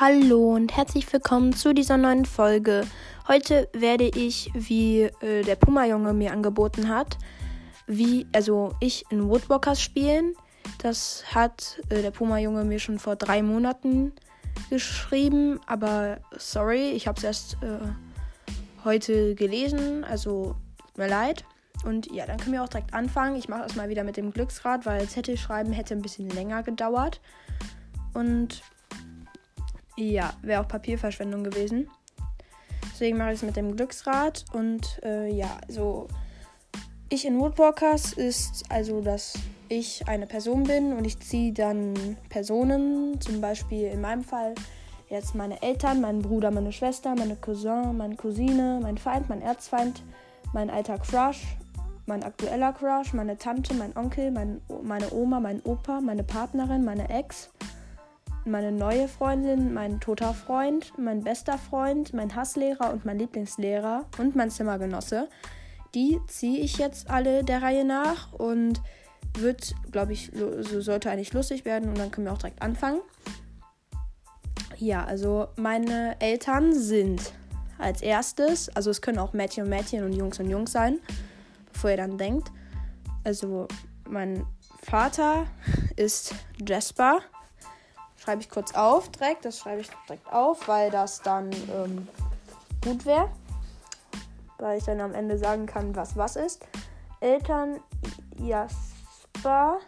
Hallo und herzlich willkommen zu dieser neuen Folge. Heute werde ich, wie äh, der Puma-Junge mir angeboten hat, wie, also ich in Woodwalkers spielen. Das hat äh, der Puma-Junge mir schon vor drei Monaten geschrieben, aber sorry, ich habe es erst äh, heute gelesen, also tut mir leid. Und ja, dann können wir auch direkt anfangen. Ich mache das mal wieder mit dem Glücksrad, weil Zettel schreiben hätte ein bisschen länger gedauert. Und ja, wäre auch Papierverschwendung gewesen. Deswegen mache ich es mit dem Glücksrad. Und äh, ja, so ich in Woodwalkers ist also, dass ich eine Person bin und ich ziehe dann Personen, zum Beispiel in meinem Fall jetzt meine Eltern, meinen Bruder, meine Schwester, meine Cousin, meine Cousine, mein Feind, mein Erzfeind, mein alter Crush, mein aktueller Crush, meine Tante, mein Onkel, mein, meine Oma, mein Opa, meine Partnerin, meine Ex, meine neue Freundin, mein toter Freund, mein bester Freund, mein Hasslehrer und mein Lieblingslehrer und mein Zimmergenosse. Die ziehe ich jetzt alle der Reihe nach und wird, glaube ich, so sollte eigentlich lustig werden und dann können wir auch direkt anfangen. Ja, also meine Eltern sind als erstes, also es können auch Mädchen und Mädchen und Jungs und Jungs sein bevor ihr dann denkt. Also, mein Vater ist Jasper. Schreibe ich kurz auf direkt. Das schreibe ich direkt auf, weil das dann ähm, gut wäre. Weil ich dann am Ende sagen kann, was was ist. Eltern Jasper.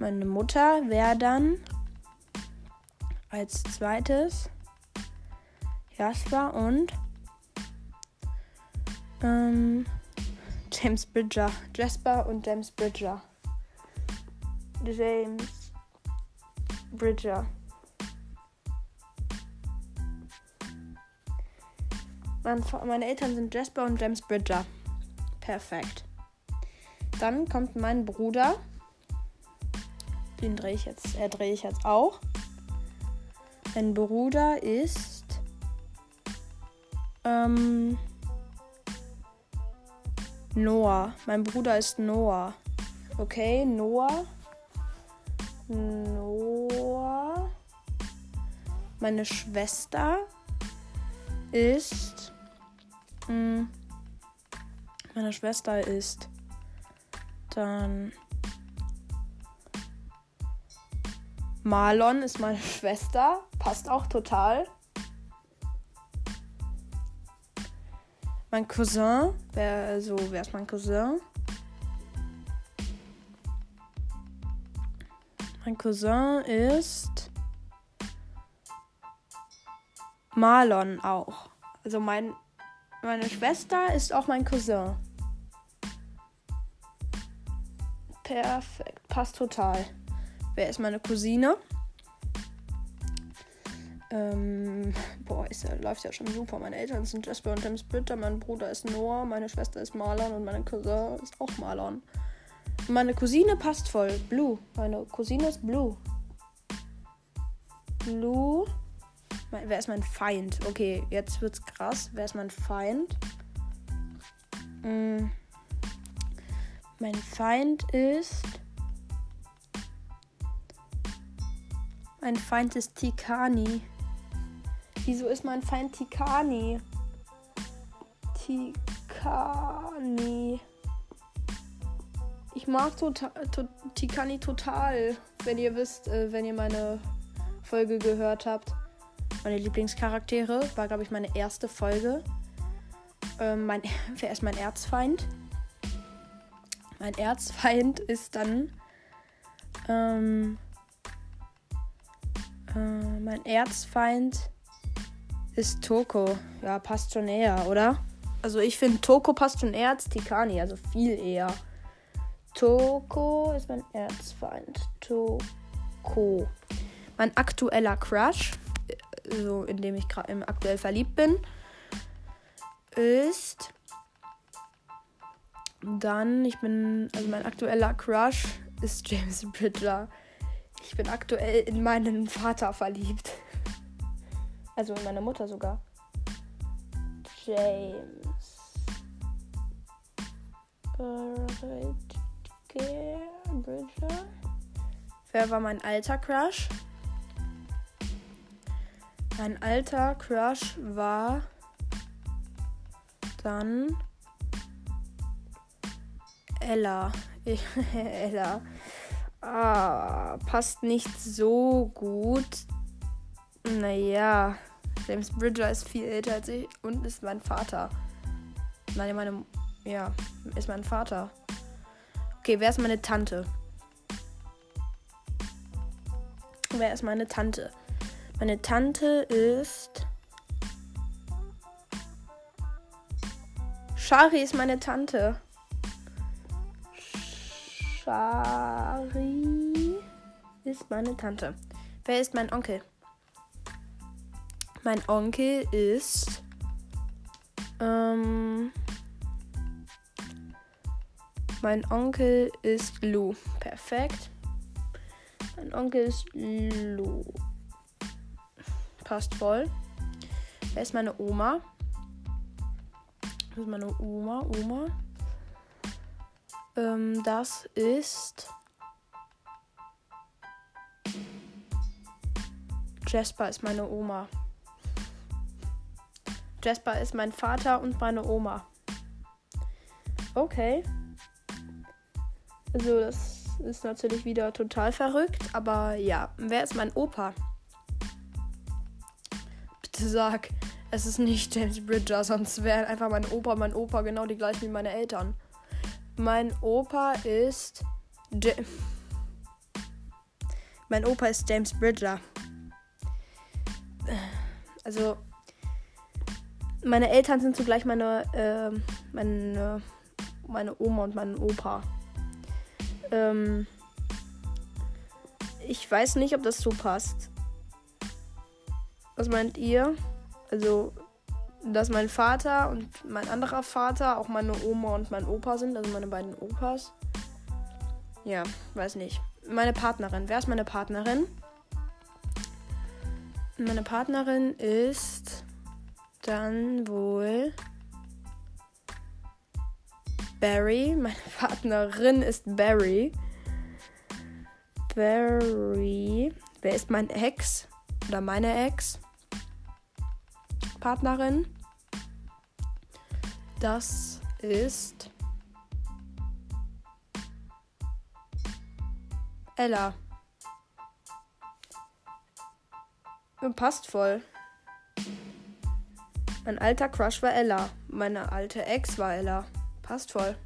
Meine Mutter wäre dann als zweites Jasper und ähm, James Bridger. Jasper und James Bridger. James Bridger. meine Eltern sind Jasper und James Bridger. Perfekt. Dann kommt mein Bruder. Den drehe ich jetzt, er drehe ich jetzt auch. Mein Bruder ist ähm, Noah. Mein Bruder ist Noah. Okay, Noah. Noah. Meine Schwester ist. Mh, hm, meine Schwester ist dann. Marlon ist meine Schwester. Passt auch total. Mein Cousin, wer, also, wer ist mein Cousin? Mein Cousin ist Marlon auch. Also mein, meine Schwester ist auch mein Cousin. Perfekt, passt total. Wer ist meine Cousine? Ähm, boah, ist ja, läuft ja schon super. Meine Eltern sind Jasper und James Britter, mein Bruder ist Noah, meine Schwester ist Marlon und meine Cousin ist auch Marlon. Meine Cousine passt voll. Blue. Meine Cousine ist Blue. Blue. Wer ist mein Feind? Okay, jetzt wird's krass. Wer ist mein Feind? Hm. Mein Feind ist. Mein Feind ist Tikani. Wieso ist mein Feind Tikani? Tikani. Ich mag tota-, to Tikani total. Wenn ihr wisst, äh, wenn ihr meine Folge gehört habt. Meine Lieblingscharaktere war, glaube ich, meine erste Folge. Ähm, mein, wer ist mein Erzfeind? Mein Erzfeind ist dann. Ähm, äh, mein Erzfeind ist Toko. Ja, passt schon eher, oder? Also ich finde Toko passt schon eher als Tikani, also viel eher. Toko ist mein Erzfeind. Toko. Mein aktueller Crush, so in dem ich gerade aktuell verliebt bin, ist dann, ich bin, also mein aktueller Crush ist James Bridger. Ich bin aktuell in meinen Vater verliebt. Also in meine Mutter sogar. James. Bridger. Wer war mein alter Crush? Mein alter Crush war dann Ella. Ella. Ah, passt nicht so gut. Naja, James Bridger ist viel älter als ich und ist mein Vater. Nein, meine. Ja, ist mein Vater. Okay, wer ist meine Tante? Wer ist meine Tante? Meine Tante ist. Shari ist meine Tante. Shari ist meine Tante. Wer ist mein Onkel? Mein Onkel ist. Ähm, mein Onkel ist Lou. Perfekt. Mein Onkel ist Lou. Passt voll. Wer ist meine Oma? Das ist meine Oma. Oma. Ähm, das ist. Jasper ist meine Oma. Jasper ist mein Vater und meine Oma. Okay. Also das ist natürlich wieder total verrückt, aber ja. Wer ist mein Opa? Sag, es ist nicht James Bridger, sonst wären einfach mein Opa und mein Opa genau die gleichen wie meine Eltern. Mein Opa ist. Ja mein Opa ist James Bridger. Also, meine Eltern sind zugleich meine, äh, meine, meine Oma und mein Opa. Ähm, ich weiß nicht, ob das so passt. Was meint ihr? Also, dass mein Vater und mein anderer Vater auch meine Oma und mein Opa sind, also meine beiden Opas. Ja, weiß nicht. Meine Partnerin. Wer ist meine Partnerin? Meine Partnerin ist dann wohl Barry. Meine Partnerin ist Barry. Barry. Wer ist mein Ex? Oder meine Ex? Partnerin. Das ist Ella. Passt voll. Mein alter Crush war Ella. Meine alte Ex war Ella. Passt voll.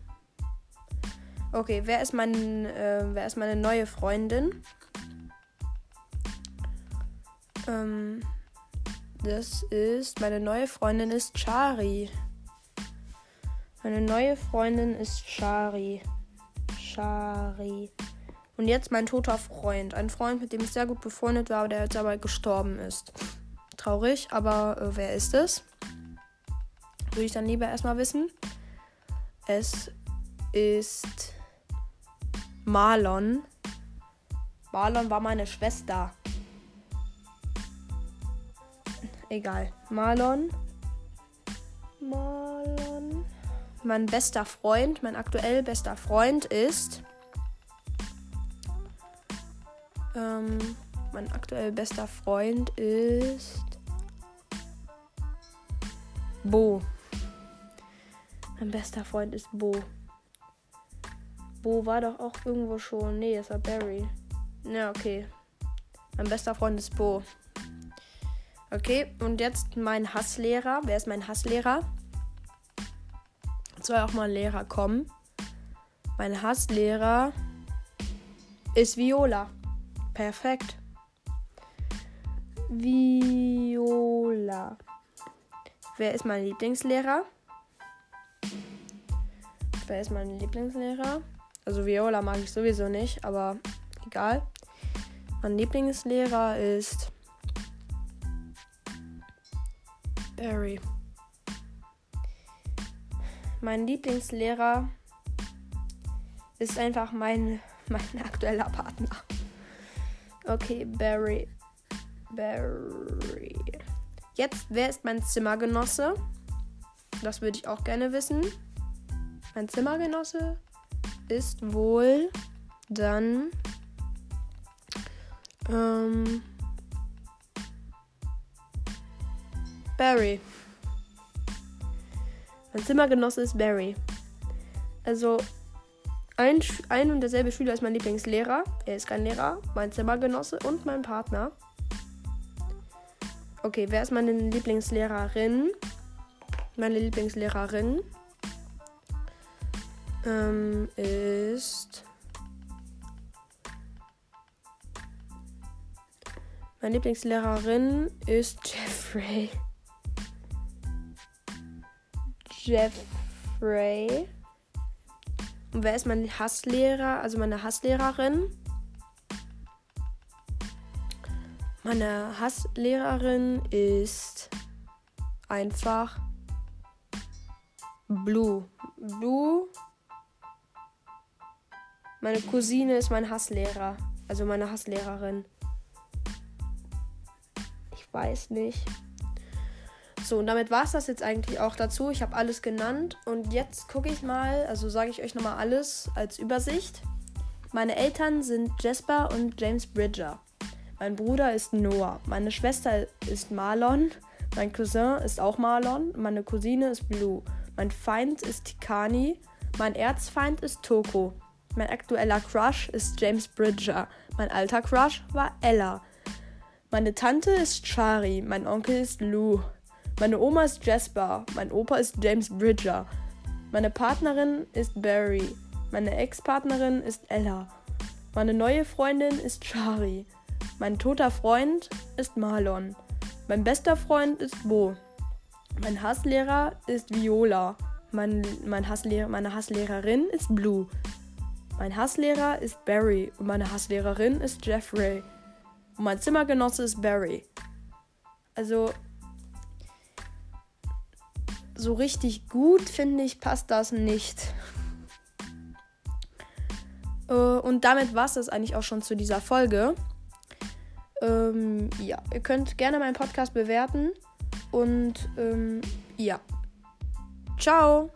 Okay, wer ist mein, äh, wer ist meine neue Freundin? Ähm, das ist meine neue Freundin ist Chari. Meine neue Freundin ist Shari. Shari. Und jetzt mein toter Freund. Ein Freund, mit dem ich sehr gut befreundet war, der jetzt aber gestorben ist. Traurig, aber äh, wer ist es? Würde ich dann lieber erstmal wissen. Es ist Marlon. Marlon war meine Schwester. Egal. Marlon. Marlon. Mein bester Freund, mein aktuell bester Freund ist. Ähm, mein aktuell bester Freund ist. Bo. Mein bester Freund ist Bo. Bo war doch auch irgendwo schon. Nee, es war Barry. Ja, okay. Mein bester Freund ist Bo. Okay, und jetzt mein Hasslehrer. Wer ist mein Hasslehrer? Soll auch mal ein Lehrer kommen. Mein Hasslehrer ist Viola. Perfekt. Viola. Wer ist mein Lieblingslehrer? Wer ist mein Lieblingslehrer? Also Viola mag ich sowieso nicht, aber egal. Mein Lieblingslehrer ist Barry. Mein Lieblingslehrer ist einfach mein, mein aktueller Partner. Okay, Barry. Barry. Jetzt, wer ist mein Zimmergenosse? Das würde ich auch gerne wissen. Mein Zimmergenosse ist wohl dann Barry. Mein Zimmergenosse ist Barry. Also, ein, ein und derselbe Schüler ist mein Lieblingslehrer. Er ist kein Lehrer, mein Zimmergenosse und mein Partner. Okay, wer ist meine Lieblingslehrerin? Meine Lieblingslehrerin ähm, ist. Meine Lieblingslehrerin ist Jeffrey. Jeffrey. Und wer ist mein Hasslehrer? Also meine Hasslehrerin. Meine Hasslehrerin ist einfach Blue. Blue. Meine Cousine ist mein Hasslehrer. Also meine Hasslehrerin. Ich weiß nicht. So, und damit war es das jetzt eigentlich auch dazu. Ich habe alles genannt. Und jetzt gucke ich mal, also sage ich euch nochmal alles als Übersicht. Meine Eltern sind Jasper und James Bridger. Mein Bruder ist Noah. Meine Schwester ist Marlon. Mein Cousin ist auch Marlon. Meine Cousine ist Blue. Mein Feind ist Tikani. Mein Erzfeind ist Toko. Mein aktueller Crush ist James Bridger. Mein alter Crush war Ella. Meine Tante ist Shari. Mein Onkel ist Lou. Meine Oma ist Jasper. Mein Opa ist James Bridger. Meine Partnerin ist Barry. Meine Ex-Partnerin ist Ella. Meine neue Freundin ist Shari. Mein toter Freund ist Marlon. Mein bester Freund ist Bo. Mein Hasslehrer ist Viola. Mein, mein Hasslehrer, meine Hasslehrerin ist Blue. Mein Hasslehrer ist Barry und meine Hasslehrerin ist Jeffrey. Und mein Zimmergenosse ist Barry. Also so richtig gut finde ich passt das nicht. Äh, und damit war es das eigentlich auch schon zu dieser Folge. Ähm, ja, ihr könnt gerne meinen Podcast bewerten. Und ähm, ja. Ciao.